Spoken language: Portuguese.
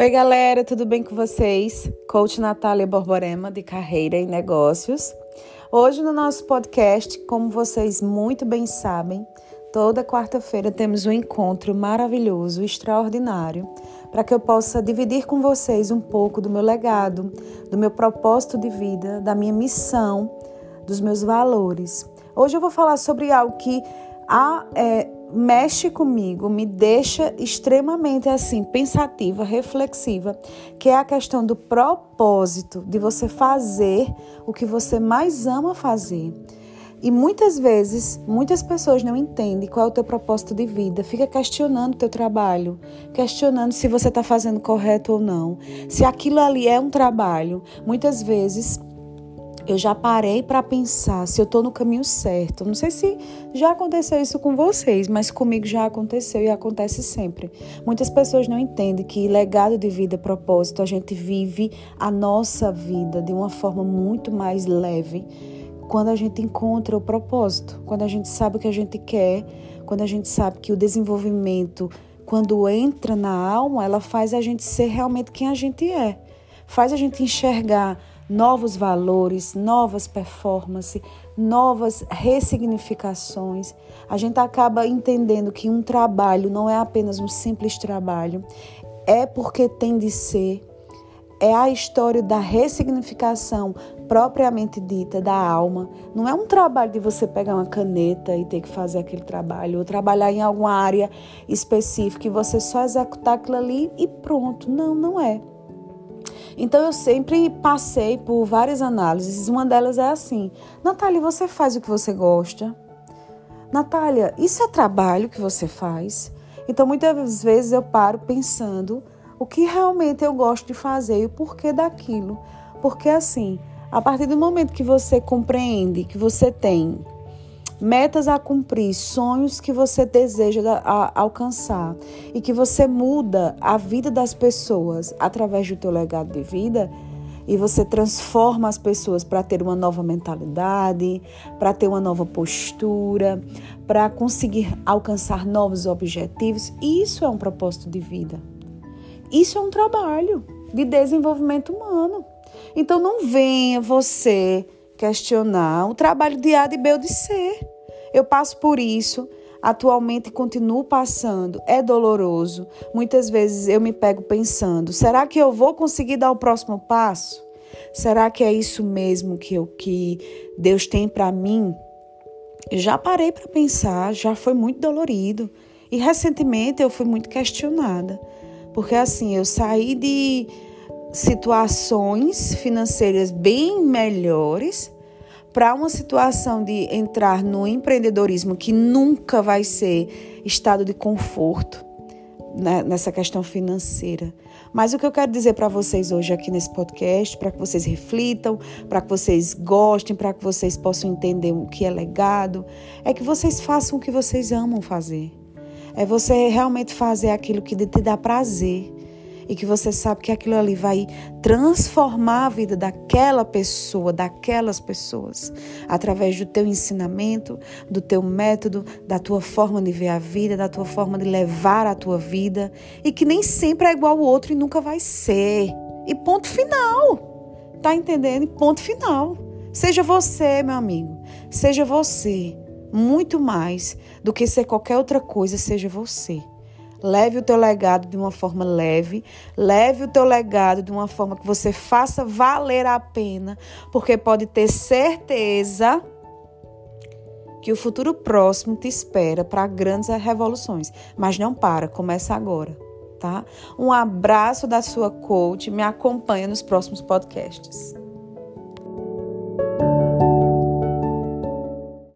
Oi, galera, tudo bem com vocês? Coach Natália Borborema, de Carreira e Negócios. Hoje, no nosso podcast, como vocês muito bem sabem, toda quarta-feira temos um encontro maravilhoso, extraordinário, para que eu possa dividir com vocês um pouco do meu legado, do meu propósito de vida, da minha missão, dos meus valores. Hoje eu vou falar sobre algo que a, é, mexe comigo, me deixa extremamente assim, pensativa, reflexiva, que é a questão do propósito, de você fazer o que você mais ama fazer. E muitas vezes, muitas pessoas não entendem qual é o teu propósito de vida, fica questionando o teu trabalho, questionando se você está fazendo correto ou não, se aquilo ali é um trabalho. Muitas vezes eu já parei para pensar se eu estou no caminho certo. Não sei se já aconteceu isso com vocês, mas comigo já aconteceu e acontece sempre. Muitas pessoas não entendem que legado de vida, propósito, a gente vive a nossa vida de uma forma muito mais leve quando a gente encontra o propósito, quando a gente sabe o que a gente quer, quando a gente sabe que o desenvolvimento, quando entra na alma, ela faz a gente ser realmente quem a gente é, faz a gente enxergar novos valores, novas performances, novas ressignificações. A gente acaba entendendo que um trabalho não é apenas um simples trabalho, é porque tem de ser. É a história da ressignificação propriamente dita da alma. Não é um trabalho de você pegar uma caneta e ter que fazer aquele trabalho, ou trabalhar em alguma área específica e você só executar aquilo ali e pronto. Não, não é. Então eu sempre passei por várias análises. Uma delas é assim: Natália, você faz o que você gosta? Natália, isso é trabalho que você faz? Então muitas vezes eu paro pensando o que realmente eu gosto de fazer e o porquê daquilo. Porque assim, a partir do momento que você compreende que você tem metas a cumprir, sonhos que você deseja alcançar e que você muda a vida das pessoas através do teu legado de vida e você transforma as pessoas para ter uma nova mentalidade, para ter uma nova postura, para conseguir alcançar novos objetivos, isso é um propósito de vida. Isso é um trabalho de desenvolvimento humano. Então não venha você questionar o trabalho de A, de B ou de C. Eu passo por isso, atualmente continuo passando, é doloroso. Muitas vezes eu me pego pensando: será que eu vou conseguir dar o próximo passo? Será que é isso mesmo que, eu, que Deus tem para mim? já parei para pensar, já foi muito dolorido. E recentemente eu fui muito questionada, porque assim, eu saí de situações financeiras bem melhores para uma situação de entrar no empreendedorismo que nunca vai ser estado de conforto né, nessa questão financeira. Mas o que eu quero dizer para vocês hoje aqui nesse podcast, para que vocês reflitam, para que vocês gostem, para que vocês possam entender o que é legado, é que vocês façam o que vocês amam fazer. É você realmente fazer aquilo que te dá prazer e que você sabe que aquilo ali vai transformar a vida daquela pessoa, daquelas pessoas, através do teu ensinamento, do teu método, da tua forma de ver a vida, da tua forma de levar a tua vida e que nem sempre é igual ao outro e nunca vai ser. E ponto final. Tá entendendo? E ponto final. Seja você, meu amigo. Seja você. Muito mais do que ser qualquer outra coisa, seja você. Leve o teu legado de uma forma leve, leve o teu legado de uma forma que você faça valer a pena, porque pode ter certeza que o futuro próximo te espera para grandes revoluções. Mas não para, começa agora, tá? Um abraço da sua coach, me acompanha nos próximos podcasts.